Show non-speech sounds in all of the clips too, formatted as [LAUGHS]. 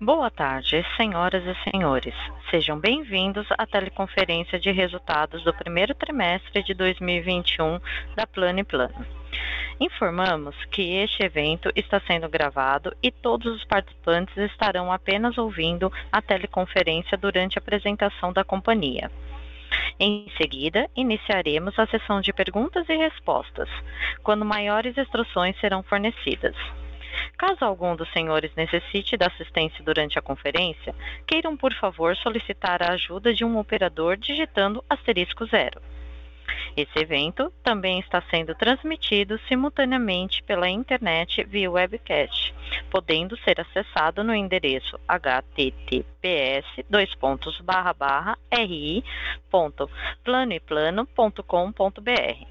Boa tarde, senhoras e senhores. Sejam bem-vindos à teleconferência de resultados do primeiro trimestre de 2021 da Plano e Plano. Informamos que este evento está sendo gravado e todos os participantes estarão apenas ouvindo a teleconferência durante a apresentação da companhia. Em seguida, iniciaremos a sessão de perguntas e respostas, quando maiores instruções serão fornecidas. Caso algum dos senhores necessite da assistência durante a conferência, queiram, por favor, solicitar a ajuda de um operador digitando asterisco zero. Esse evento também está sendo transmitido simultaneamente pela internet via webcast, podendo ser acessado no endereço https ri.planoeplano.com.br,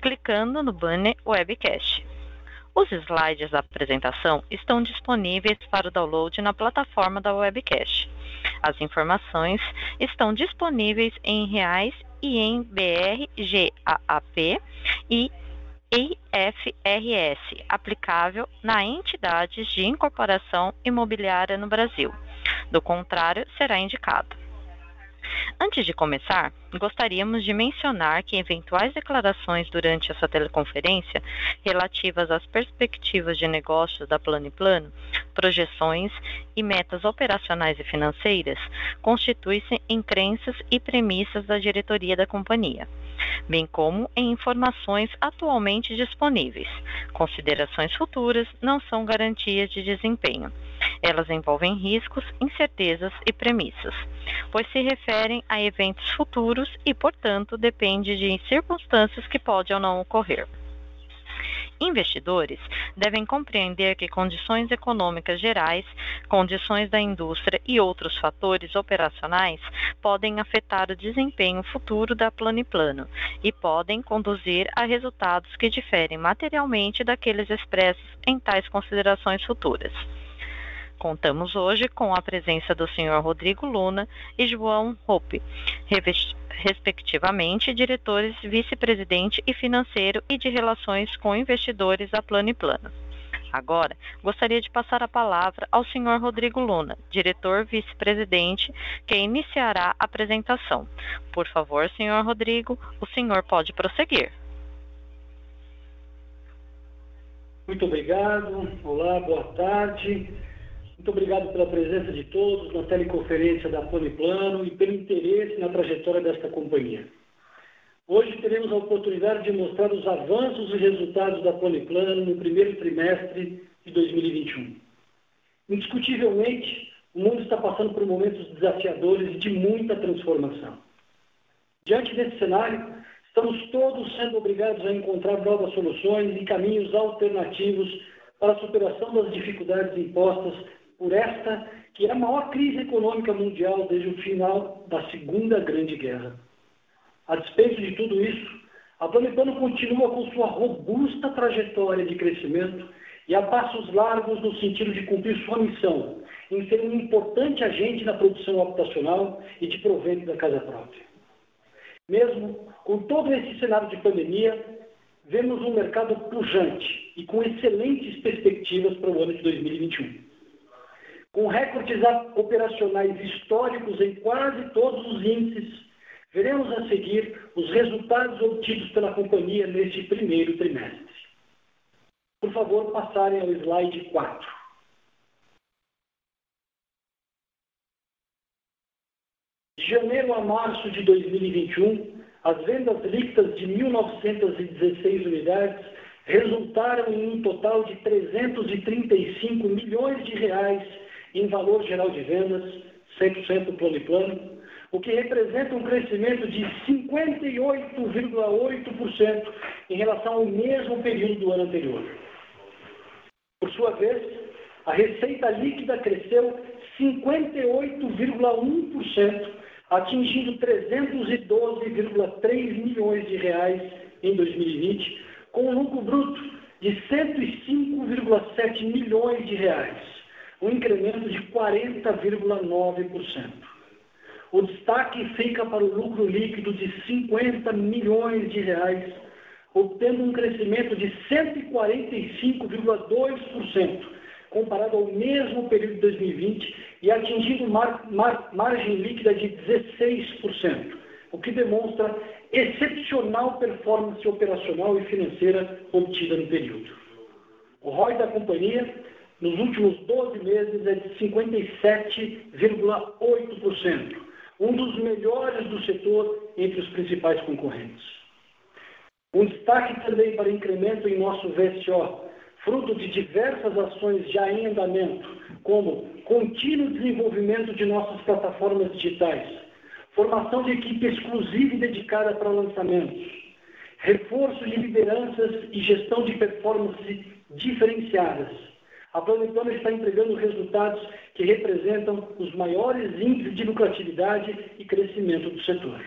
clicando no banner webcast. Os slides da apresentação estão disponíveis para o download na plataforma da webcast. As informações estão disponíveis em reais e em BR, GAAP e IFRS, aplicável na entidades de incorporação imobiliária no Brasil. Do contrário, será indicado. Antes de começar, gostaríamos de mencionar que eventuais declarações durante essa teleconferência relativas às perspectivas de negócios da Plano e Plano, projeções e metas operacionais e financeiras constituem-se em crenças e premissas da diretoria da companhia bem como em informações atualmente disponíveis. Considerações futuras não são garantias de desempenho. Elas envolvem riscos, incertezas e premissas, pois se referem a eventos futuros e, portanto, depende de circunstâncias que podem ou não ocorrer. Investidores devem compreender que condições econômicas gerais, condições da indústria e outros fatores operacionais podem afetar o desempenho futuro da Plano e podem conduzir a resultados que diferem materialmente daqueles expressos em tais considerações futuras. Contamos hoje com a presença do Sr. Rodrigo Luna e João Hope, respectivamente, diretores vice-presidente e financeiro e de relações com investidores da Plano e. Agora, gostaria de passar a palavra ao Sr. Rodrigo Luna, diretor vice-presidente, que iniciará a apresentação. Por favor, Sr. Rodrigo, o senhor pode prosseguir. Muito obrigado. Olá, boa tarde. Muito obrigado pela presença de todos na teleconferência da Plano e pelo interesse na trajetória desta companhia. Hoje teremos a oportunidade de mostrar os avanços e resultados da Plano no primeiro trimestre de 2021. Indiscutivelmente, o mundo está passando por momentos desafiadores e de muita transformação. Diante desse cenário, estamos todos sendo obrigados a encontrar novas soluções e caminhos alternativos para a superação das dificuldades impostas por esta que é a maior crise econômica mundial desde o final da Segunda Grande Guerra. A despeito de tudo isso, a Planetano continua com sua robusta trajetória de crescimento e a passos largos no sentido de cumprir sua missão em ser um importante agente na produção habitacional e de provento da casa própria. Mesmo com todo esse cenário de pandemia, vemos um mercado pujante e com excelentes perspectivas para o ano de 2021 com recordes operacionais históricos em quase todos os índices, veremos a seguir os resultados obtidos pela companhia neste primeiro trimestre. Por favor, passarem ao slide 4. De janeiro a março de 2021, as vendas líquidas de 1.916 unidades resultaram em um total de 335 milhões de reais em valor geral de vendas, 100% plano e plano, o que representa um crescimento de 58,8% em relação ao mesmo período do ano anterior. Por sua vez, a receita líquida cresceu 58,1%, atingindo 312,3 milhões de reais em 2020, com um lucro bruto de 105,7 milhões de reais um incremento de 40,9%. O destaque fica para o lucro líquido de 50 milhões de reais, obtendo um crescimento de 145,2%, comparado ao mesmo período de 2020 e atingindo mar, mar, margem líquida de 16%, o que demonstra excepcional performance operacional e financeira obtida no período. O ROI da companhia nos últimos 12 meses é de 57,8%, um dos melhores do setor entre os principais concorrentes. Um destaque também para incremento em nosso VSO, fruto de diversas ações já em andamento, como contínuo desenvolvimento de nossas plataformas digitais, formação de equipe exclusiva e dedicada para lançamentos, reforço de lideranças e gestão de performance diferenciadas, a Planetona está entregando resultados que representam os maiores índices de lucratividade e crescimento do setor.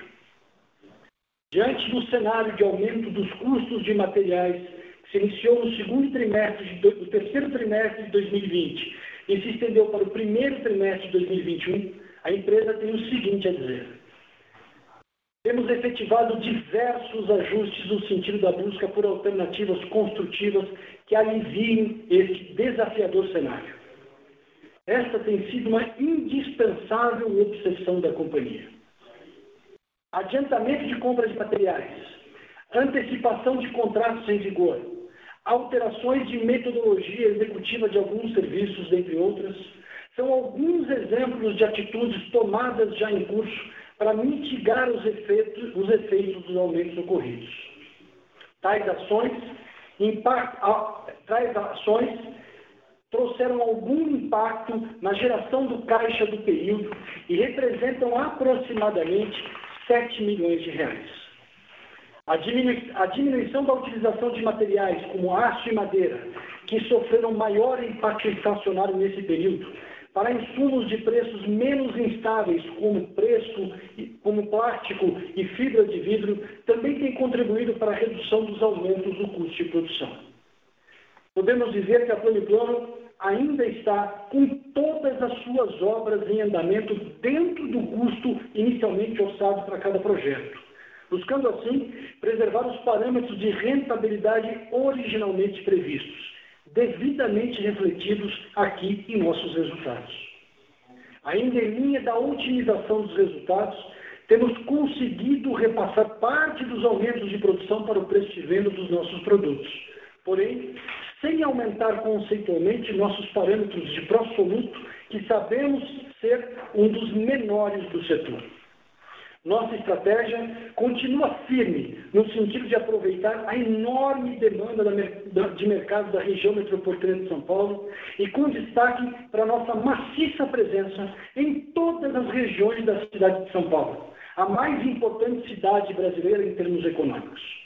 Diante do cenário de aumento dos custos de materiais que se iniciou no segundo trimestre de, do terceiro trimestre de 2020 e se estendeu para o primeiro trimestre de 2021, a empresa tem o seguinte a dizer. Temos efetivado diversos ajustes no sentido da busca por alternativas construtivas que aliviem este desafiador cenário. Esta tem sido uma indispensável obsessão da companhia. Adiantamento de compra de materiais, antecipação de contratos em vigor, alterações de metodologia executiva de alguns serviços, entre outras, são alguns exemplos de atitudes tomadas já em curso para mitigar os efeitos, os efeitos dos aumentos ocorridos. Tais ações, tais ações trouxeram algum impacto na geração do caixa do período e representam aproximadamente 7 milhões de reais. A, diminuição da utilização de materiais como aço e madeira, que sofreram maior impacto inflacionário nesse período, para insumos de preços menos instáveis, como preço, como plástico e fibra de vidro, também tem contribuído para a redução dos aumentos do custo de produção. Podemos dizer que a Plano ainda está com todas as suas obras em andamento dentro do custo inicialmente orçado para cada projeto, buscando assim preservar os parâmetros de rentabilidade originalmente previstos devidamente refletidos aqui em nossos resultados. Ainda em linha da otimização dos resultados, temos conseguido repassar parte dos aumentos de produção para o preço de venda dos nossos produtos. Porém, sem aumentar conceitualmente nossos parâmetros de pró-soluto, que sabemos ser um dos menores do setor. Nossa estratégia continua firme no sentido de aproveitar a enorme demanda de mercado da região metropolitana de São Paulo e com destaque para nossa maciça presença em todas as regiões da cidade de São Paulo, a mais importante cidade brasileira em termos econômicos.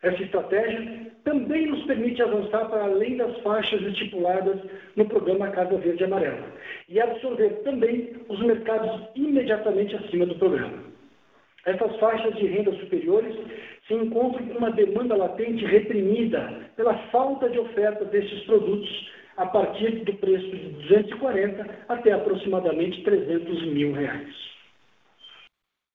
Essa estratégia também nos permite avançar para além das faixas estipuladas no programa Casa Verde e Amarela e absorver também os mercados imediatamente acima do programa. Essas faixas de renda superiores se encontram com uma demanda latente reprimida pela falta de oferta desses produtos a partir do preço de 240 até aproximadamente 300 mil reais.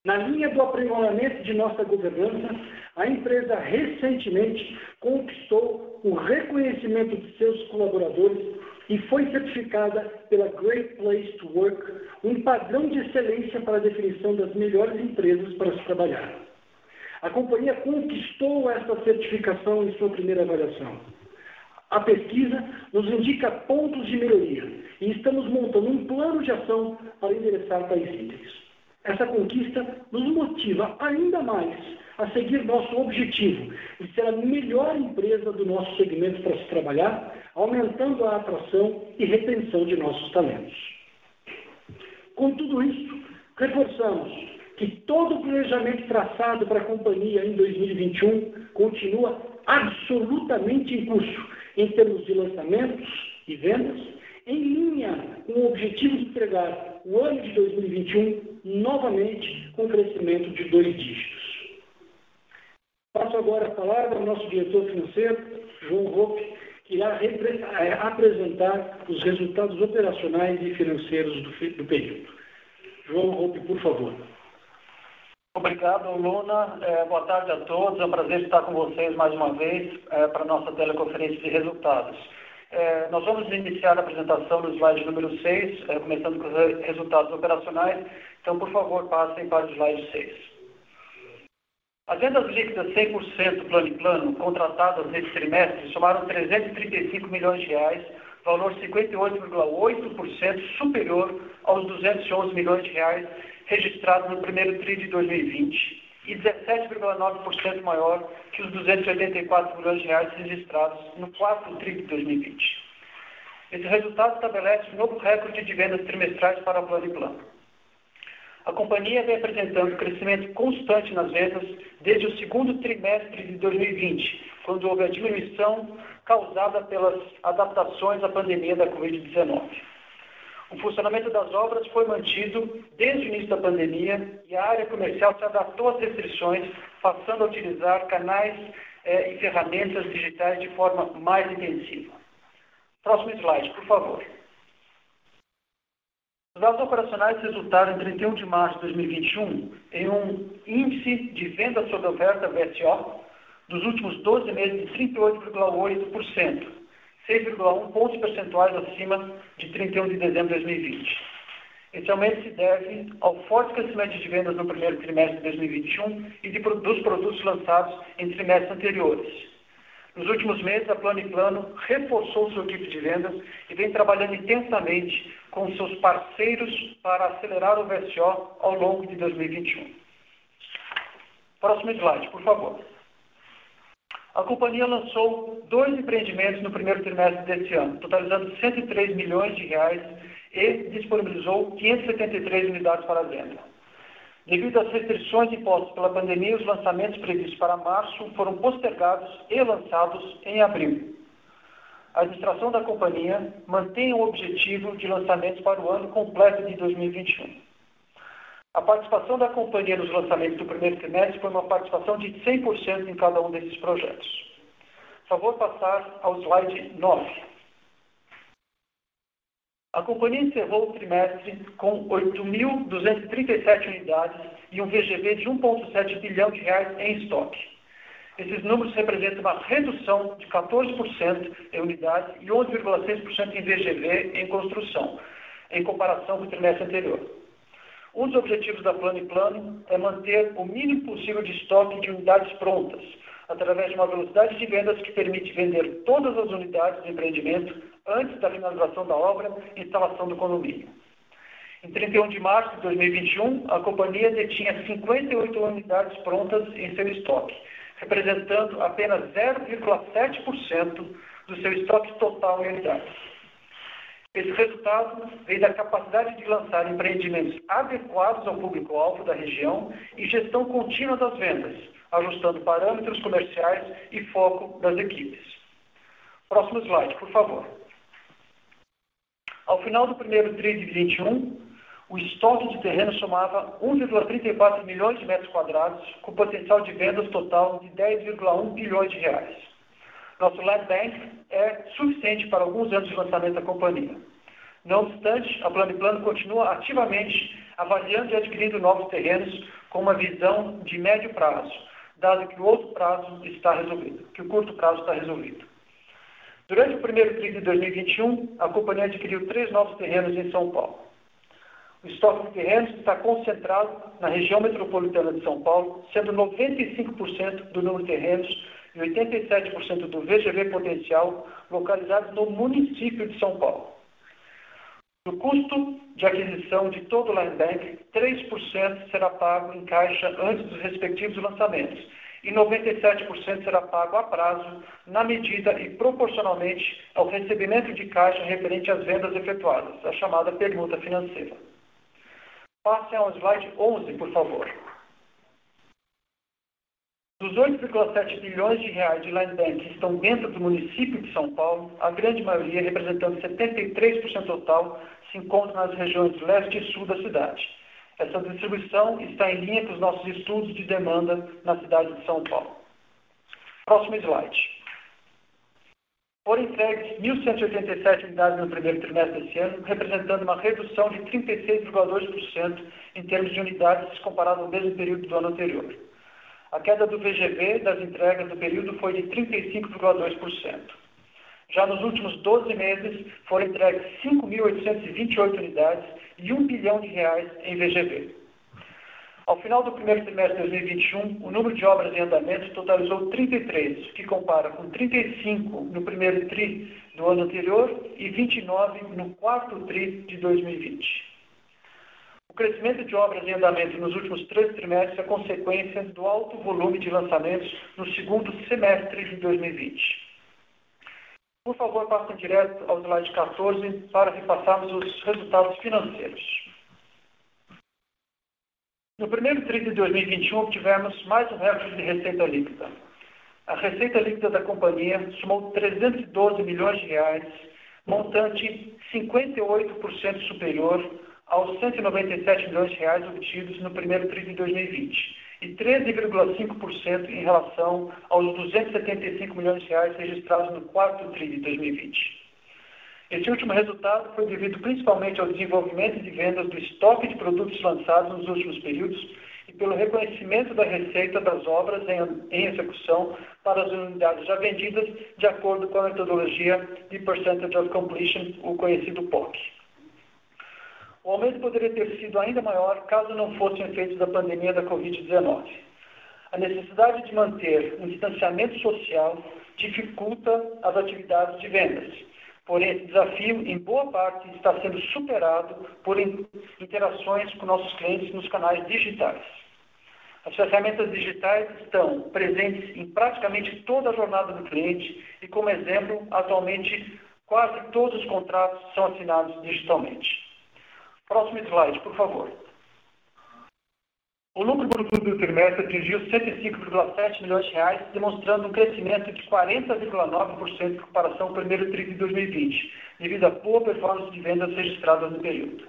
Na linha do aprimoramento de nossa governança, a empresa recentemente conquistou o reconhecimento de seus colaboradores e foi certificada pela Great Place to Work, um padrão de excelência para a definição das melhores empresas para se trabalhar. A companhia conquistou essa certificação em sua primeira avaliação. A pesquisa nos indica pontos de melhoria e estamos montando um plano de ação para endereçar tais itens. Essa conquista nos motiva ainda mais a seguir nosso objetivo de ser a melhor empresa do nosso segmento para se trabalhar, aumentando a atração e retenção de nossos talentos. Com tudo isso, reforçamos que todo o planejamento traçado para a companhia em 2021 continua absolutamente em curso em termos de lançamentos e vendas, em linha com o objetivo de entregar o ano de 2021 novamente com crescimento de dois dígitos. Passo agora a palavra ao nosso diretor financeiro, João Roupe, que irá é, apresentar os resultados operacionais e financeiros do, do período. João Roupe, por favor. Obrigado, Luna. É, boa tarde a todos. É um prazer estar com vocês mais uma vez é, para a nossa teleconferência de resultados. É, nós vamos iniciar a apresentação no slide número 6, é, começando com os resultados operacionais. Então, por favor, passem para o slide 6. As vendas líquidas 100% plano e plano contratadas nesse trimestre somaram 335 milhões de reais, valor 58,8% superior aos 211 milhões de reais registrados no primeiro TRI de 2020 e 17,9% maior que os 284 milhões de reais registrados no quarto TRI de 2020. Esse resultado estabelece um novo recorde de vendas trimestrais para o plano e plano. A companhia vem apresentando crescimento constante nas vendas desde o segundo trimestre de 2020, quando houve a diminuição causada pelas adaptações à pandemia da Covid-19. O funcionamento das obras foi mantido desde o início da pandemia e a área comercial se adaptou às restrições, passando a utilizar canais eh, e ferramentas digitais de forma mais intensiva. Próximo slide, por favor. Os dados operacionais resultaram em 31 de março de 2021 em um índice de venda sob oferta VSO dos últimos 12 meses de 38,8%, 6,1 pontos percentuais acima de 31 de dezembro de 2020. Esse aumento se deve ao forte crescimento de vendas no primeiro trimestre de 2021 e de, dos produtos lançados em trimestres anteriores. Nos últimos meses, a Plano e Plano reforçou sua equipe de vendas e vem trabalhando intensamente com seus parceiros para acelerar o VSO ao longo de 2021. Próximo slide, por favor. A companhia lançou dois empreendimentos no primeiro trimestre deste ano, totalizando 103 milhões de reais e disponibilizou 573 unidades para venda. Devido às restrições impostas pela pandemia, os lançamentos previstos para março foram postergados e lançados em abril. A administração da companhia mantém o objetivo de lançamentos para o ano completo de 2021. A participação da companhia nos lançamentos do primeiro trimestre foi uma participação de 100% em cada um desses projetos. Por favor, passar ao slide 9. A companhia encerrou o trimestre com 8.237 unidades e um VGV de 1,7 bilhão de reais em estoque. Esses números representam uma redução de 14% em unidades e 11,6% em VGV em construção, em comparação com o trimestre anterior. Um dos objetivos da Plano e Plano é manter o mínimo possível de estoque de unidades prontas, através de uma velocidade de vendas que permite vender todas as unidades do empreendimento antes da finalização da obra e instalação do condomínio. Em 31 de março de 2021, a companhia detinha 58 unidades prontas em seu estoque, representando apenas 0,7% do seu estoque total em unidades. Esse resultado vem da capacidade de lançar empreendimentos adequados ao público-alvo da região e gestão contínua das vendas, ajustando parâmetros comerciais e foco das equipes. Próximo slide, por favor. Ao final do primeiro TRI de 21, o estoque de terreno somava 1,34 milhões de metros quadrados, com potencial de vendas total de 10,1 bilhões de reais. Nosso land bank é suficiente para alguns anos de lançamento da companhia. Não obstante, a Plano Plano continua ativamente avaliando e adquirindo novos terrenos com uma visão de médio prazo, dado que o outro prazo está resolvido, que o curto prazo está resolvido. Durante o primeiro trimestre de 2021, a companhia adquiriu três novos terrenos em São Paulo. O estoque de terrenos está concentrado na região metropolitana de São Paulo, sendo 95% do número de terrenos e 87% do VGV potencial localizados no município de São Paulo. Do custo de aquisição de todo o land bank, 3% será pago em caixa antes dos respectivos lançamentos e 97% será pago a prazo, na medida e proporcionalmente ao recebimento de caixa referente às vendas efetuadas, a chamada permuta financeira. Passem ao slide 11, por favor. Dos 8,7 bilhões de reais de land bank que estão dentro do município de São Paulo, a grande maioria, representando 73% total, se encontra nas regiões leste e sul da cidade. Essa distribuição está em linha com os nossos estudos de demanda na cidade de São Paulo. Próximo slide. Foram entregues 1.187 unidades no primeiro trimestre desse ano, representando uma redução de 36,2% em termos de unidades comparado ao mesmo período do ano anterior. A queda do VGV das entregas do período foi de 35,2%. Já nos últimos 12 meses, foram entregues 5.828 unidades e 1 bilhão de reais em VGV. Ao final do primeiro trimestre de 2021, o número de obras em andamento totalizou 33, que compara com 35 no primeiro TRI do ano anterior e 29 no quarto TRI de 2020. O crescimento de obras em andamento nos últimos três trimestres é consequência do alto volume de lançamentos no segundo semestre de 2020. Por favor, passem direto ao slide 14 para repassarmos os resultados financeiros. No primeiro TRI de 2021, obtivemos mais um recorde de receita líquida. A receita líquida da companhia somou 312 milhões de reais, montante 58% superior aos 197 milhões de reais obtidos no primeiro TRI de 2020 e 13,5% em relação aos 275 milhões de reais registrados no quarto TRI de 2020. Esse último resultado foi devido principalmente ao desenvolvimento de vendas do estoque de produtos lançados nos últimos períodos e pelo reconhecimento da receita das obras em, execução para as unidades já vendidas de acordo com a metodologia de Percentage of Completion, o conhecido POC. O aumento poderia ter sido ainda maior caso não fossem efeitos da pandemia da Covid-19. A necessidade de manter um distanciamento social dificulta as atividades de vendas. Porém, esse desafio, em boa parte, está sendo superado por interações com nossos clientes nos canais digitais. As ferramentas digitais estão presentes em praticamente toda a jornada do cliente e, como exemplo, atualmente quase todos os contratos são assinados digitalmente. Próximo slide, por favor. O lucro bruto do trimestre atingiu 105,7 milhões de reais, demonstrando um crescimento de 40,9% em comparação ao primeiro TRI de 2020, devido à boa performance de vendas registradas no período.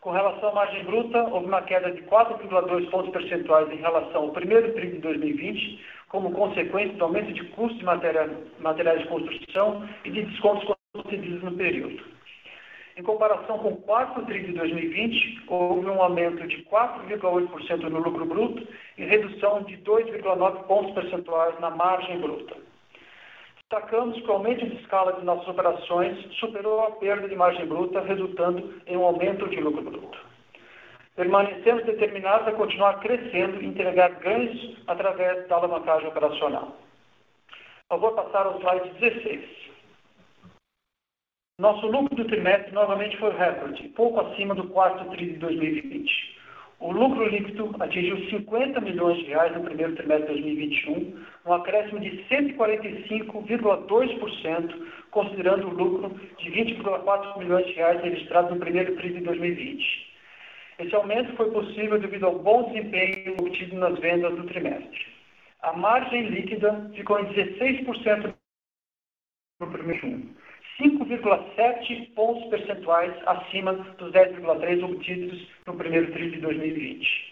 Com relação à margem bruta, houve uma queda de 4,2 pontos percentuais em relação ao primeiro TRI de 2020, como consequência do aumento de custos de materiais de construção e de descontos concedidos no período. Em comparação com o quarto TRI de 2020, houve um aumento de 4,8% no lucro bruto e redução de 2,9 pontos percentuais na margem bruta. Destacamos que o aumento de escala de nossas operações superou a perda de margem bruta, resultando em um aumento de lucro bruto. Permanecemos determinados a continuar crescendo e entregar ganhos através da alavancagem operacional. Eu vou passar ao slide 16. Nosso lucro do trimestre novamente foi recorde, pouco acima do quarto TRI de 2020. O lucro líquido atingiu 50 milhões de reais no primeiro trimestre de 2021, um acréscimo de 145,2%, considerando o lucro de 20,4 milhões de reais registrado no primeiro TRI de 2020. Esse aumento foi possível devido ao bom desempenho obtido nas vendas do trimestre. A margem líquida ficou em 16% no primeiro trimestre 5,7 pontos percentuais acima dos 10,3 obtidos no primeiro trimestre de 2020.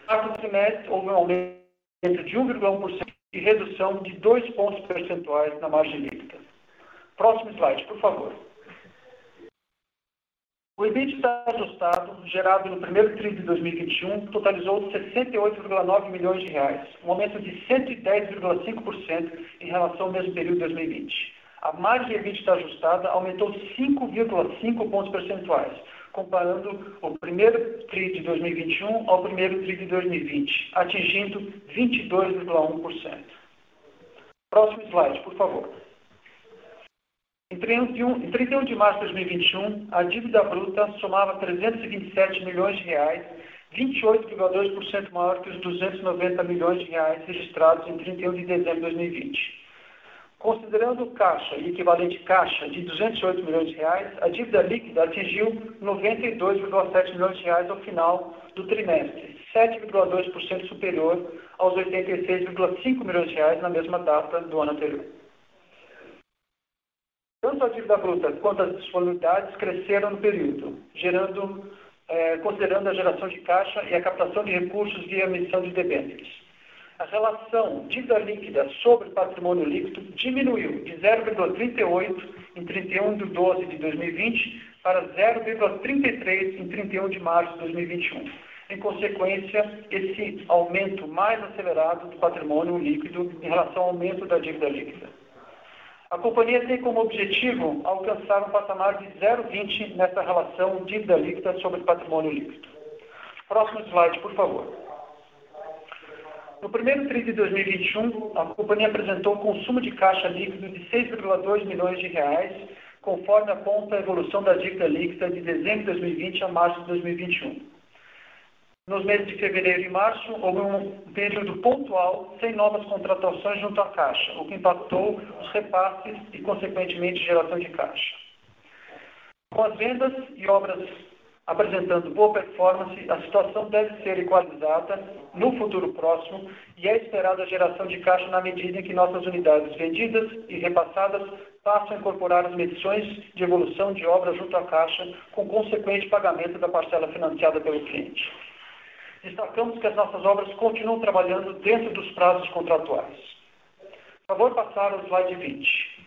No quarto trimestre, houve um aumento de 1,1% e redução de 2 pontos percentuais na margem líquida. Próximo slide, por favor. O EBITDA ajustado, gerado no primeiro trimestre de 2021, totalizou 68,9 milhões de reais, um aumento de 110,5% em relação ao mesmo período de 2020 a margem EBITDA ajustada aumentou 5,5 pontos percentuais, comparando o primeiro TRI de 2021 ao primeiro TRI de 2020, atingindo 22,1%. Próximo slide, por favor. Em 31 de março de 2021, a dívida bruta somava 327 milhões de reais, 28,2% maior que os 290 milhões de reais registrados em 31 de dezembro de 2020. Considerando caixa e equivalente caixa de 208 milhões de reais, a dívida líquida atingiu 92,7 milhões de reais ao final do trimestre, 7,2% superior aos 86,5 milhões de reais na mesma data do ano anterior. Tanto a dívida bruta quanto as disponibilidades cresceram no período, gerando, eh, considerando a geração de caixa e a captação de recursos via emissão de debêntures a relação dívida líquida sobre patrimônio líquido diminuiu de 0,38 em 31 de 12 de 2020 para 0,33 em 31 de março de 2021. Em consequência, esse aumento mais acelerado do patrimônio líquido em relação ao aumento da dívida líquida. A companhia tem como objetivo alcançar um patamar de 0,20 nessa relação dívida líquida sobre patrimônio líquido. Próximo slide, por favor. No primeiro TRI de 2021, a companhia apresentou um consumo de caixa líquido de 6,2 milhões de reais, conforme aponta a evolução da dívida líquida de dezembro de 2020 a março de 2021. Nos meses de fevereiro e março, houve um período pontual sem novas contratações junto à Caixa, o que impactou os repasses e, consequentemente, geração de caixa. Com as vendas e obras apresentando boa performance, a situação deve ser equalizada no futuro próximo e é esperada a geração de caixa na medida em que nossas unidades vendidas e repassadas passam a incorporar as medições de evolução de obra junto à caixa, com consequente pagamento da parcela financiada pelo cliente. Destacamos que as nossas obras continuam trabalhando dentro dos prazos contratuais. Por favor, passar ao slide 20.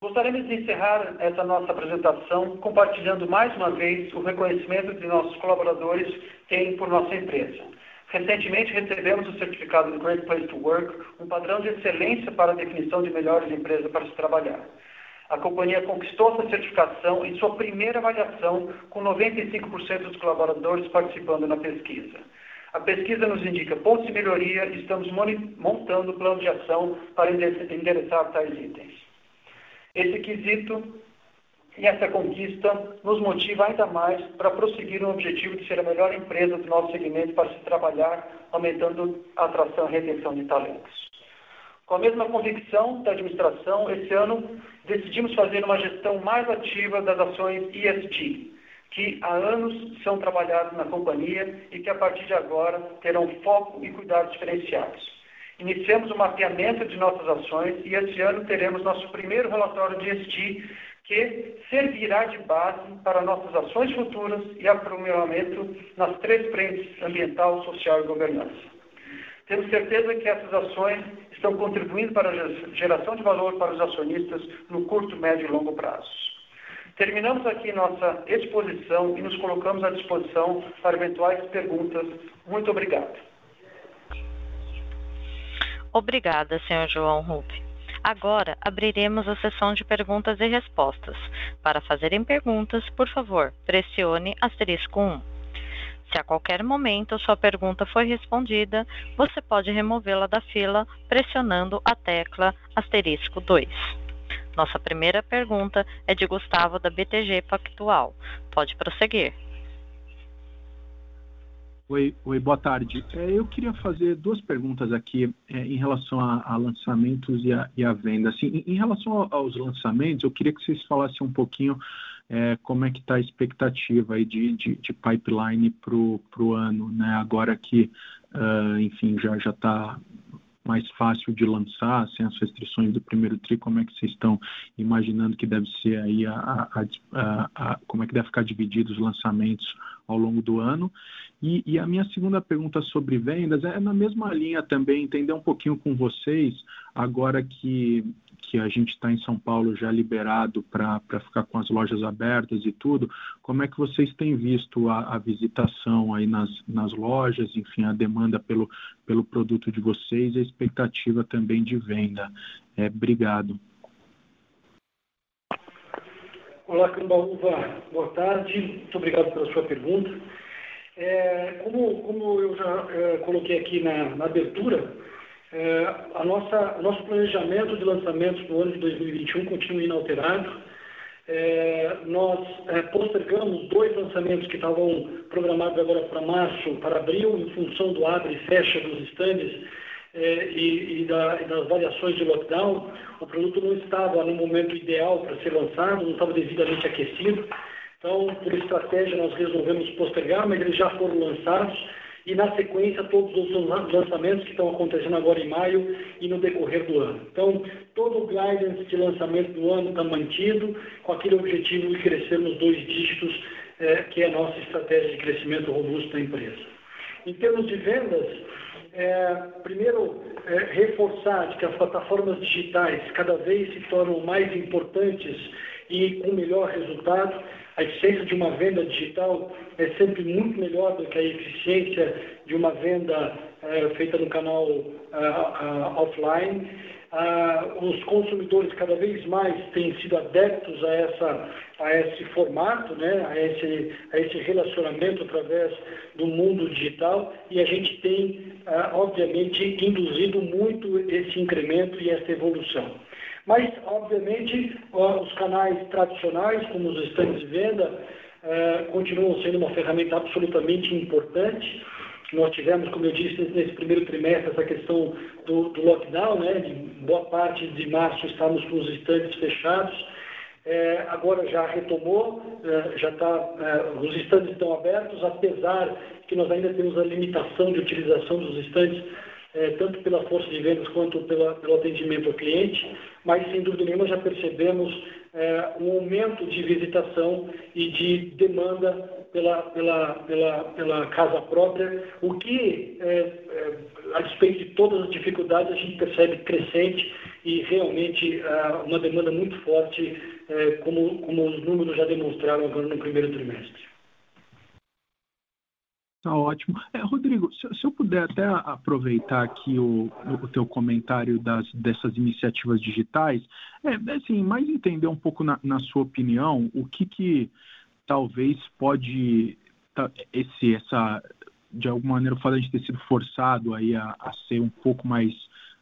Gostaríamos de encerrar essa nossa apresentação compartilhando mais uma vez o reconhecimento que nossos colaboradores têm por nossa empresa. Recentemente recebemos o certificado do Great Place to Work, um padrão de excelência para a definição de melhores empresas para se trabalhar. A companhia conquistou essa certificação em sua primeira avaliação, com 95% dos colaboradores participando na pesquisa. A pesquisa nos indica pontos de melhoria e estamos montando o plano de ação para endereçar tais itens. Esse quesito e essa conquista nos motiva ainda mais para prosseguir no objetivo de ser a melhor empresa do nosso segmento para se trabalhar, aumentando a atração e retenção de talentos. Com a mesma convicção da administração, esse ano decidimos fazer uma gestão mais ativa das ações ESG, que há anos são trabalhadas na companhia e que a partir de agora terão foco e cuidados diferenciados. Iniciamos o mapeamento de nossas ações e esse ano teremos nosso primeiro relatório de ESG, que servirá de base para nossas ações futuras e aprimoramento nas três frentes ambiental, social e governança. Temos certeza que essas ações estão contribuindo para a geração de valor para os acionistas no curto, médio e longo prazo. Terminamos aqui nossa exposição e nos colocamos à disposição para eventuais perguntas. Muito obrigado. Obrigada, Sr. João Rupp. Agora abriremos a sessão de perguntas e respostas. Para fazerem perguntas, por favor, pressione asterisco 1. Se a qualquer momento sua pergunta foi respondida, você pode removê-la da fila pressionando a tecla asterisco 2. Nossa primeira pergunta é de Gustavo da BTG Pactual. Pode prosseguir. Oi, oi, boa tarde. É, eu queria fazer duas perguntas aqui é, em relação a, a lançamentos e a, e a, venda. Assim, em, em relação aos lançamentos, eu queria que vocês falassem um pouquinho é, como é que está a expectativa aí de, de, de pipeline para o ano, né? Agora que, uh, enfim, já está mais fácil de lançar, sem as restrições do primeiro tri, como é que vocês estão imaginando que deve ser aí a, a como é que deve ficar dividido os lançamentos ao longo do ano? E, e, a minha segunda pergunta sobre vendas é na mesma linha também, entender um pouquinho com vocês, agora que, que a gente está em São Paulo já liberado para ficar com as lojas abertas e tudo, como é que vocês têm visto a, a, visitação aí nas, nas lojas, enfim, a demanda pelo, pelo produto de vocês e a expectativa também de venda? É, obrigado. Olá, Cambaúva, boa tarde, muito obrigado pela sua pergunta. É, como, como eu já é, coloquei aqui na, na abertura, é, a nossa, o nosso planejamento de lançamentos no ano de 2021 continua inalterado. É, nós é, postergamos dois lançamentos que estavam programados agora para março, para abril, em função do abre e fecha dos estandes é, e, e, da, e, das variações de lockdown. O produto não estava no momento ideal para ser lançado, não estava devidamente aquecido. Então, por estratégia, nós resolvemos postergar, mas eles já foram lançados e, na sequência, todos os lançamentos que estão acontecendo agora em maio e no decorrer do ano. Então, todo o guidance de lançamento do ano está mantido, com aquele objetivo de crescermos dois dígitos, é, que é a nossa estratégia de crescimento robusto da empresa. Em termos de vendas, é, primeiro, é, reforçar que as plataformas digitais cada vez se tornam mais importantes e com melhor resultado. A eficiência de uma venda digital é sempre muito melhor do que a eficiência de uma venda é, feita no canal uh, offline. Uh, os consumidores cada vez mais têm sido adeptos a, essa, a esse formato, né, a, esse, a esse relacionamento através do mundo digital. E a gente tem, uh, obviamente, induzido muito esse incremento e essa evolução. Mas, obviamente, os canais tradicionais, como os estandes de venda, continuam sendo uma ferramenta absolutamente importante nós tivemos, como eu disse, nesse primeiro trimestre, essa questão do, do lockdown, né? De boa parte de março estávamos com os estandes fechados. É, agora já retomou, é, já está, é, os estandes estão abertos, apesar que nós ainda temos a limitação de utilização dos estandes, é, tanto pela força de vendas quanto pela, pelo atendimento ao cliente, mas sem dúvida nenhuma já percebemos é, um aumento de visitação e de demanda pela, pela, pela, pela casa própria, o que, é, é, a despeito de todas as dificuldades, a gente percebe crescente e realmente é, uma demanda muito forte, é, como, como os números já demonstraram agora no primeiro trimestre. Tá ótimo. É, Rodrigo, se, se, eu puder até aproveitar aqui o, o teu comentário das, dessas iniciativas digitais, é, assim, mais entender um pouco na, na sua opinião o que, que talvez pode esse essa de alguma maneira o fato de ter sido forçado aí a, a ser um pouco mais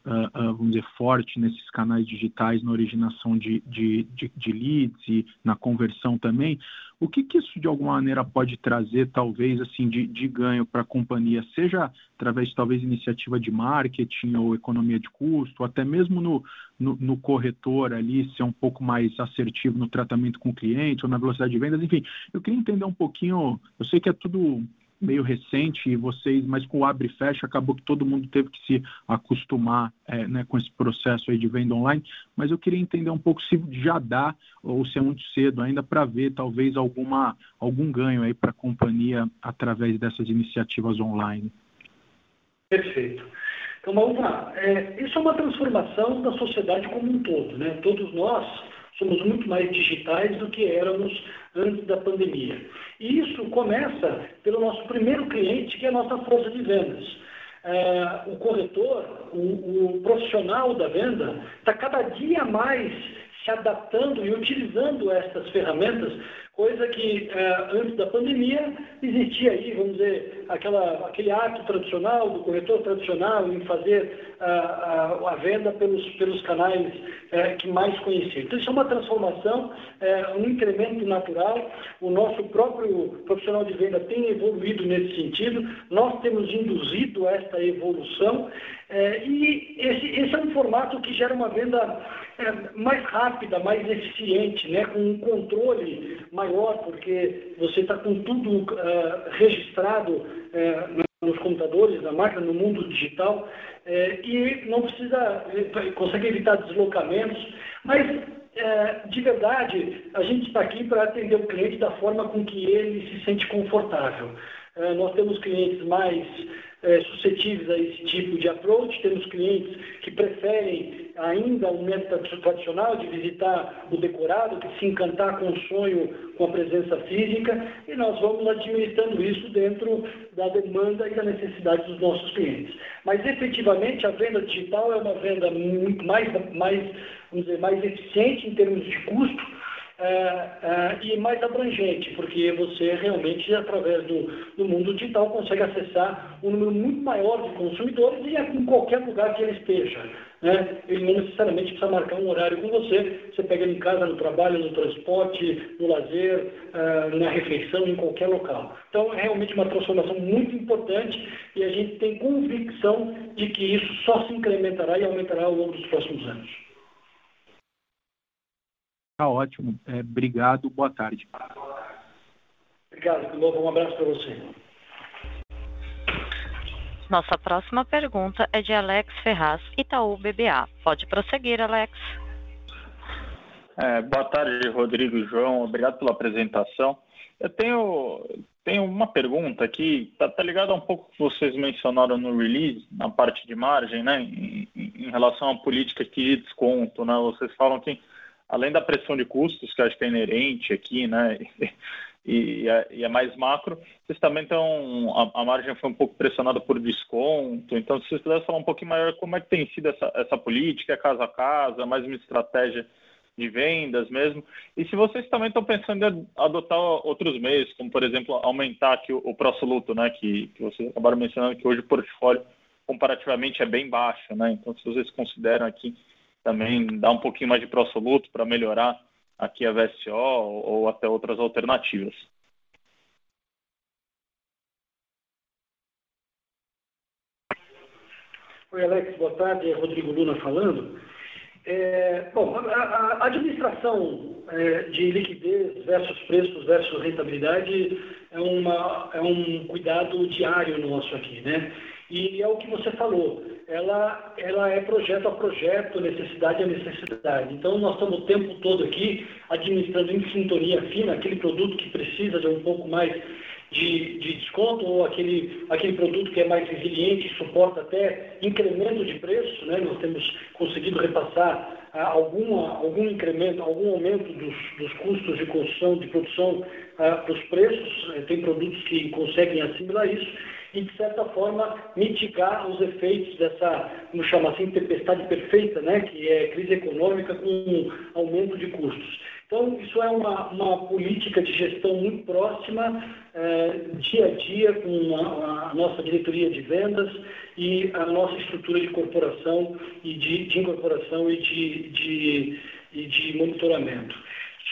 uh, vamos dizer forte nesses canais digitais na originação de, de, de, de, leads e na conversão também o que, que isso de alguma maneira pode trazer talvez assim de, de ganho para a companhia seja através talvez iniciativa de marketing ou economia de custo até mesmo no, no, no, corretor ali ser um pouco mais assertivo no tratamento com o cliente ou na velocidade de vendas, enfim. Eu queria entender um pouquinho, eu sei que é tudo meio recente e vocês, mas com o abre e fecha acabou que todo mundo teve que se acostumar é, né, com esse processo aí de venda online, mas eu queria entender um pouco se já dá ou se é muito cedo ainda para ver talvez alguma algum ganho aí para a companhia através dessas iniciativas online. Perfeito. Então vamos. É, isso é uma transformação da sociedade como um todo. Né? Todos nós somos muito mais digitais do que éramos antes da pandemia. E isso começa pelo nosso primeiro cliente, que é a nossa força de vendas. É, o corretor, o, o profissional da venda, está cada dia mais se adaptando e utilizando essas ferramentas coisa que é, antes da pandemia existia aí, vamos dizer, aquela, aquele ato tradicional do corretor tradicional em fazer a, a, a venda pelos, pelos canais é, que mais conhecia. Então isso é uma transformação, é, um incremento natural. O nosso próprio profissional de venda tem evoluído nesse sentido, nós temos induzido esta evolução é, e esse, esse, é um formato que gera uma venda mais rápida, mais eficiente, né, com um controle maior, porque você está com tudo uh, registrado uh, nos computadores, na máquina, no mundo digital, uh, e não precisa, consegue evitar deslocamentos, mas de verdade, a gente está aqui para atender o cliente da forma com que ele se sente confortável. nós temos clientes mais suscetíveis a esse tipo de approach. Temos clientes que preferem ainda o método tradicional de visitar o decorado, que se encantar com o sonho, com a presença física, e nós vamos administrando isso dentro da demanda e da necessidade dos nossos clientes. Mas efetivamente a venda digital é uma venda muito mais, mais, vamos dizer, mais eficiente em termos de custo, é, é, e mais abrangente, porque você realmente, através do, do, mundo digital, consegue acessar um número muito maior de consumidores e em qualquer lugar que ele esteja. Né? Ele não necessariamente precisa marcar um horário com você, você pega ele em casa, no trabalho, no transporte, no lazer, uh, na refeição, em qualquer local. Então, é realmente uma transformação muito importante e a gente tem convicção de que isso só se incrementará e aumentará ao longo dos próximos anos. Tá ótimo. É, obrigado. Boa tarde. Obrigado, Piloto. Um abraço para você. Nossa próxima pergunta é de Alex Ferraz, Itaú BBA. Pode prosseguir, Alex. É, boa tarde, Rodrigo e João. Obrigado pela apresentação. Eu tenho, tenho uma pergunta aqui, está tá ligada um pouco que vocês mencionaram no release, na parte de margem, né, em, em relação à política de desconto. Né? Vocês falam que além da pressão de custos, que acho que é inerente aqui, né, [LAUGHS] e é, e é, mais macro. Vocês também estão, a, a, margem foi um pouco pressionada por desconto, então se vocês pudessem falar um pouquinho maior como é que tem sido essa, essa política, casa a casa, mais uma estratégia de vendas mesmo, e se vocês também estão pensando em adotar outros meios, como por exemplo aumentar aqui o, o pró-soluto, né, que, que vocês acabaram mencionando que hoje o portfólio comparativamente é bem baixo, né, então se vocês consideram aqui também dar um pouquinho mais de pró-soluto para melhorar aqui a VSO ou até outras alternativas. Oi, Alex, boa tarde. É Rodrigo Luna falando. É, bom, a, a administração é, de liquidez versus preços versus rentabilidade é, uma, é um cuidado diário nosso aqui, né? E é o que você falou, ela, ela é projeto a projeto, necessidade a necessidade. Então, nós estamos o tempo todo aqui administrando em sintonia fina aquele produto que precisa de um pouco mais de, de desconto ou aquele, aquele produto que é mais resiliente suporta até incremento de preço. Né? Nós temos conseguido repassar ah, alguma, algum incremento, algum aumento dos, dos custos de construção, de produção ah, para os preços. Tem produtos que conseguem assimilar isso e, de certa forma, mitigar os efeitos dessa, como chama assim, tempestade perfeita, né, que é crise econômica com aumento de custos. Então, isso é uma, uma política de gestão muito próxima, é, dia a dia, com a, a, nossa diretoria de vendas e a nossa estrutura de corporação e de, de incorporação e de, de, e de monitoramento.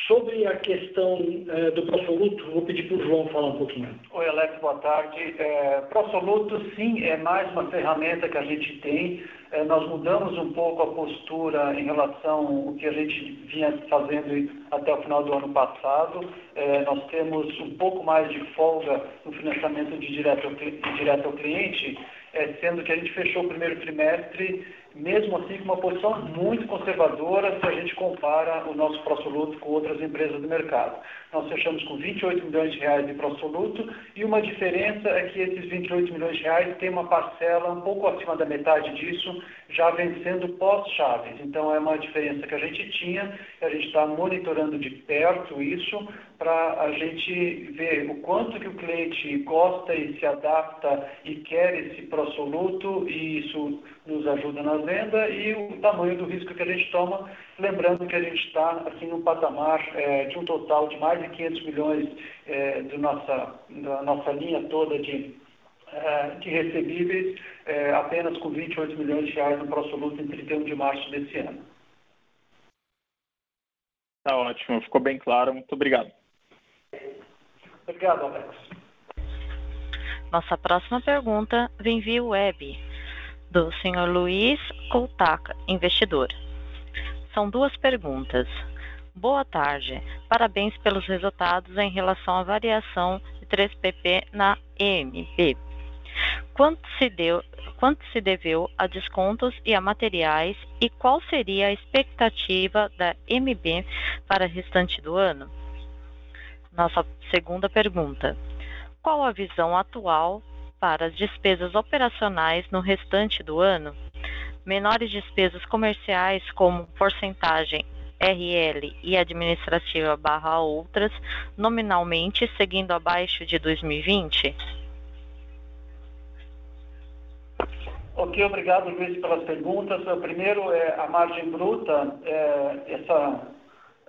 Sobre a questão é, do Prosoluto, vou pedir para o João falar um pouquinho. Oi, Alex, boa tarde. É, Prosoluto, sim, é mais uma ferramenta que a gente tem. É, nós mudamos um pouco a postura em relação ao que a gente vinha fazendo até o final do ano passado. É, nós temos um pouco mais de folga no financiamento de direto, direto ao cliente, é, sendo que a gente fechou o primeiro trimestre mesmo assim com uma posição muito conservadora se a gente compara o nosso pró-soluto com outras empresas do mercado. Nós fechamos com 28 milhões de reais de pró-soluto e uma diferença é que esses 28 milhões de reais tem uma parcela um pouco acima da metade disso já vencendo pós-chaves. Então é uma diferença que a gente tinha e a gente está monitorando de perto isso para a gente ver o quanto que o cliente gosta e se adapta e quer esse pró-soluto e isso nos ajuda na venda e o tamanho do risco que a gente toma, lembrando que a gente está aqui no patamar é, de um total de mais de 500 milhões é, do nossa, da nossa linha toda de, é, de recebíveis, é, apenas com 28 milhões de reais no Prosoluto em 31 de março desse ano. Tá ótimo, ficou bem claro. Muito obrigado. Obrigado, Alex. Nossa próxima pergunta vem via web do Sr. Luiz Coutaca, investidor. São duas perguntas. Boa tarde. Parabéns pelos resultados em relação à variação de 3PP na EMB. Quanto se, deu, quanto se deveu a descontos e a materiais e qual seria a expectativa da MB para o restante do ano? Nossa segunda pergunta. Qual a visão atual para as despesas operacionais no restante do ano, menores despesas comerciais como porcentagem RL e administrativa barra outras, nominalmente seguindo abaixo de 2020? Ok, obrigado Luiz pelas perguntas. O primeiro é a margem bruta, é, essa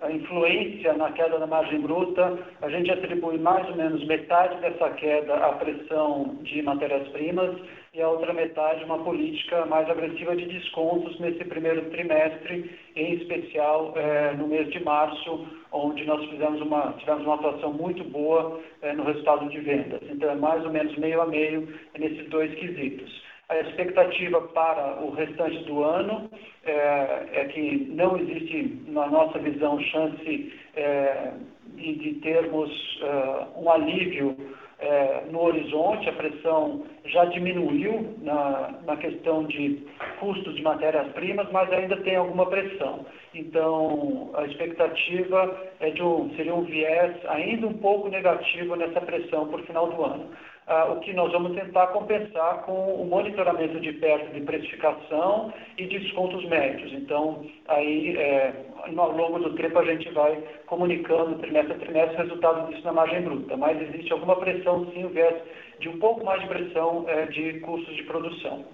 a influência na queda da margem bruta, a gente atribui mais ou menos metade dessa queda à pressão de matérias-primas e a outra metade uma política mais agressiva de descontos nesse primeiro trimestre, em especial é, no mês de março, onde nós fizemos uma, tivemos uma atuação muito boa é, no resultado de vendas. Então, é mais ou menos meio a meio nesses dois quesitos. A expectativa para o restante do ano é, é que não existe, na nossa visão, chance é, de, de, termos uh, um alívio é, no horizonte, a pressão já diminuiu na, na questão de custos de matérias-primas, mas ainda tem alguma pressão. Então, a expectativa é de um, seria um viés ainda um pouco negativo nessa pressão por final do ano ah, o que nós vamos tentar compensar com o monitoramento de perto de precificação e descontos médios. Então, aí, é, ao longo do tempo, a gente vai comunicando trimestre a trimestre o resultado disso na margem bruta. Mas existe alguma pressão, sim, o viés de um pouco mais de pressão é, de custos de produção.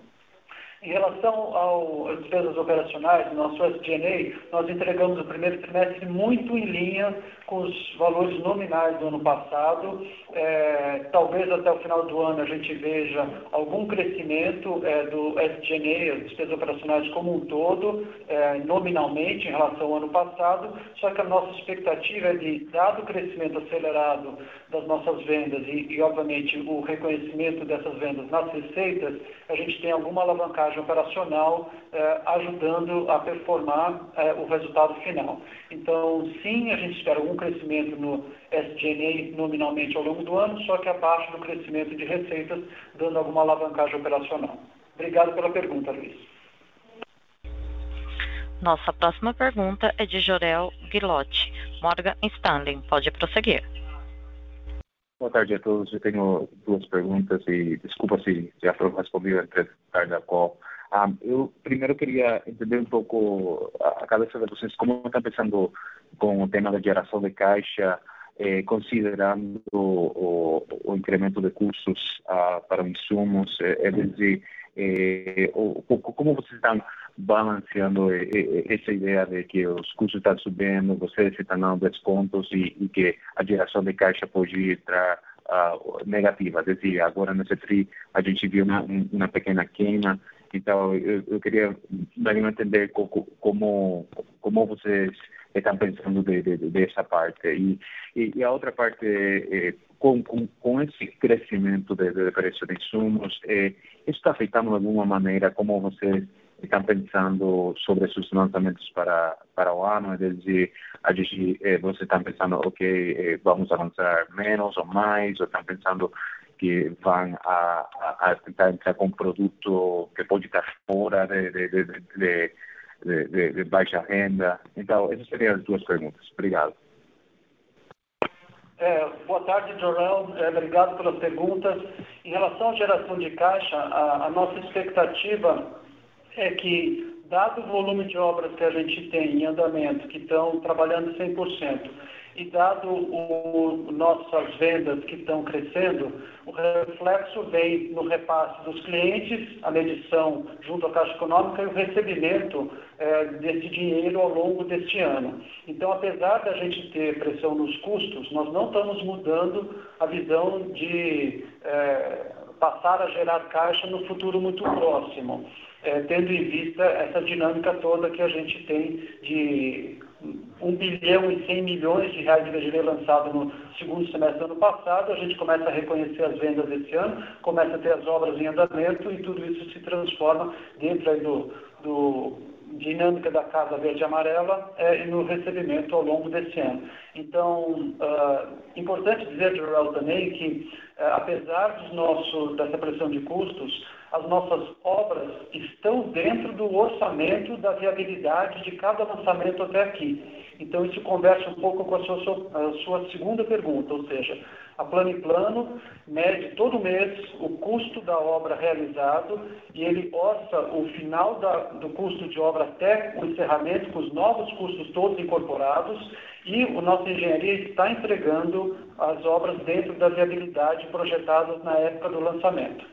Em relação às despesas operacionais, nosso SG&A, nós entregamos o primeiro trimestre muito em linha com os valores nominais do ano passado. É, talvez até o final do ano a gente veja algum crescimento é, do SG&A, as despesas operacionais como um todo, é, nominalmente em relação ao ano passado, só que a nossa expectativa é de, dado o crescimento acelerado das nossas vendas e, e obviamente, o reconhecimento dessas vendas nas receitas, a gente tem alguma alavancagem operacional eh, ajudando a performar eh, o resultado final. Então, sim, a gente espera algum crescimento no SG&A nominalmente ao longo do ano, só que abaixo do crescimento de receitas, dando alguma alavancagem operacional. Obrigado pela pergunta, Luiz. Nossa próxima pergunta é de Jorel Guilotti, Morgan Stanley. Pode prosseguir. Boa tarde a todos. Eu tenho duas perguntas e desculpa se já foram respondidas tarde da call. Ah, eu primeiro queria entender um pouco a, cabeça de vocês, como estão pensando com o tema da geração de caixa, eh, considerando o, o, incremento de custos uh, para insumos, é, é dizer, eh, o, como vocês estão balanceando essa ideia de que os custos estão subindo, vocês estão dando descontos e, e que a geração de caixa pode entrar uh, negativa. Quer dizer, agora nesse TRI a gente viu uma, uma pequena queima, então eu, eu queria entender como, como, vocês estão pensando de, de, dessa parte. E, e, e, a outra parte, é, com, com, com, esse crescimento de, de preço de insumos, é, isso está afetando de alguma maneira como vocês estão pensando sobre esses lançamentos para, para o ano, é dizer, a gente, eh, você está pensando, ok, eh, vamos avançar menos ou mais, ou estão pensando que vão a, a, a, tentar entrar com um produto que pode estar fora de, de, de, de, de baixa renda. Então, essas seriam as duas perguntas. Obrigado. É, boa tarde, Jorel. É, obrigado pelas perguntas. Em relação à geração de caixa, a, a nossa expectativa é que, dado o volume de obras que a gente tem em andamento, que estão trabalhando 100%, e dado o, nossas vendas que estão crescendo, o reflexo vem no repasse dos clientes, a medição junto à Caixa Econômica e o recebimento é, desse dinheiro ao longo deste ano. Então, apesar da gente ter pressão nos custos, nós não estamos mudando a visão de é, passar a gerar caixa no futuro muito próximo é, tendo em vista essa dinâmica toda que a gente tem de 1 bilhão e 100 milhões de reais de VGV lançado no segundo semestre do ano passado, a gente começa a reconhecer as vendas esse ano, começa a ter as obras em andamento e tudo isso se transforma dentro do, do dinâmica da Casa Verde e Amarela é, no recebimento ao longo desse ano. Então, uh, importante dizer, Joel, também que, uh, apesar dos nosso, dessa pressão de custos, as nossas obras estão dentro do orçamento da viabilidade de cada lançamento até aqui. Então, isso conversa um pouco com a sua, a sua segunda pergunta, ou seja, a Plano e Plano mede todo mês o custo da obra realizado e ele orça o final da, do custo de obra até o encerramento, com os novos custos todos incorporados, e o nossa engenharia está entregando as obras dentro da viabilidade projetadas na época do lançamento.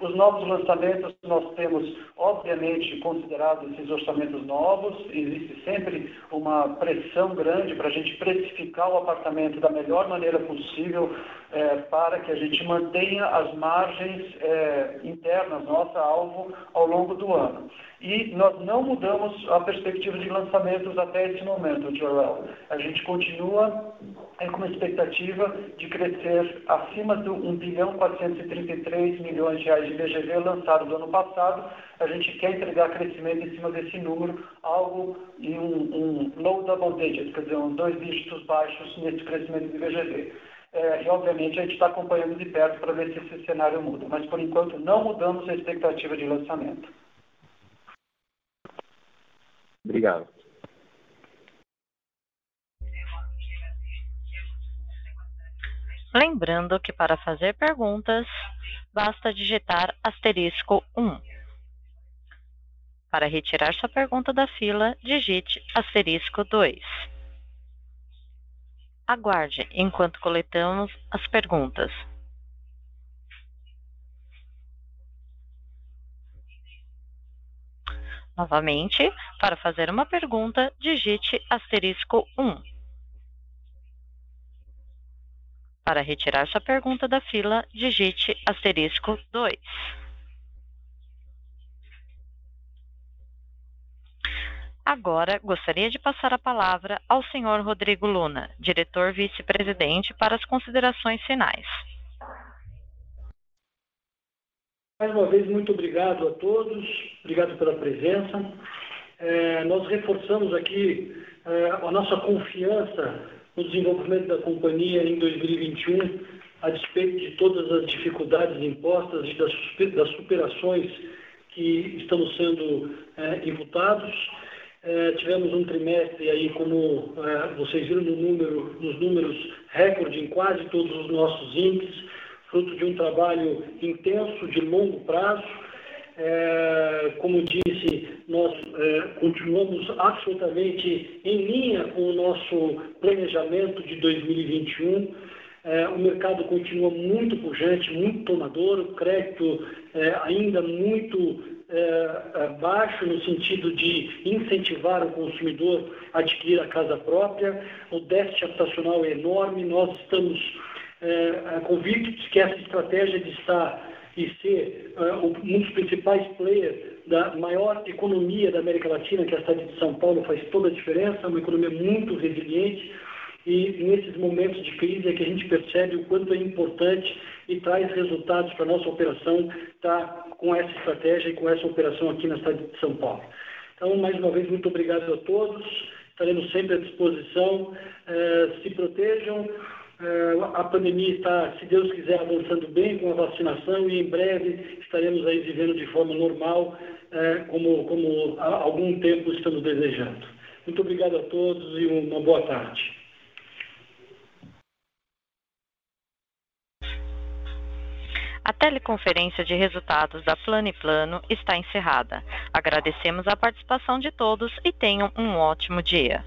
Os novos lançamentos, nós temos, obviamente, considerado esses orçamentos novos, existe sempre uma pressão grande para a gente precificar o apartamento da melhor maneira possível é, para que a gente mantenha as margens é, internas, nossa alvo, ao longo do ano. E nós não mudamos a perspectiva de lançamentos até esse momento, Joel. A gente continua é, com uma expectativa de crescer acima do 1 bilhão 433 milhões de reais de VGV lançado no ano passado. A gente quer entregar crescimento em cima desse número, algo em um, um low double digit, quer dizer, um dois dígitos baixos nesse crescimento de VGV. é, e obviamente a gente está acompanhando de perto para ver se esse cenário muda. Mas por enquanto não mudamos a expectativa de lançamento. Obrigado. Lembrando que para fazer perguntas, basta digitar asterisco 1. Para retirar sua pergunta da fila, digite asterisco 2. Aguarde enquanto coletamos as perguntas. Novamente, para fazer uma pergunta, digite asterisco 1. Para retirar sua pergunta da fila, digite asterisco 2. Agora, gostaria de passar a palavra ao senhor Rodrigo Luna, diretor vice-presidente, para as considerações finais. Mais uma vez, muito obrigado a todos, obrigado pela presença. É, nós reforçamos aqui é, a nossa confiança no desenvolvimento da companhia em 2021, a despeito de todas as dificuldades impostas e das, superações que estamos sendo é, imputados. É, tivemos um trimestre aí, como é, vocês viram no número, nos números, recorde em quase todos os nossos índices, fruto de um trabalho intenso, de longo prazo. É, como disse, nós é, continuamos absolutamente em linha com o nosso planejamento de 2021. É, o mercado continua muito pujante, muito tomador, o crédito é, ainda muito é, baixo no sentido de incentivar o consumidor a adquirir a casa própria, o déficit habitacional é enorme, nós estamos convictos que essa estratégia de estar e ser um dos principais players da maior economia da América Latina, que é a cidade de São Paulo, faz toda a diferença, uma economia muito resiliente, e nesses momentos de crise é que a gente percebe o quanto é importante e traz resultados para a nossa operação estar tá, com essa estratégia e com essa operação aqui na cidade de São Paulo. Então, mais uma vez, muito obrigado a todos. Estaremos sempre à disposição. Eh, se protejam. Eh, a pandemia está, se Deus quiser, avançando bem com a vacinação e em breve estaremos aí vivendo de forma normal, eh, como, como há algum tempo estamos desejando. Muito obrigado a todos e uma boa tarde. A teleconferência de resultados da Plano e Plano está encerrada. Agradecemos a participação de todos e tenham um ótimo dia.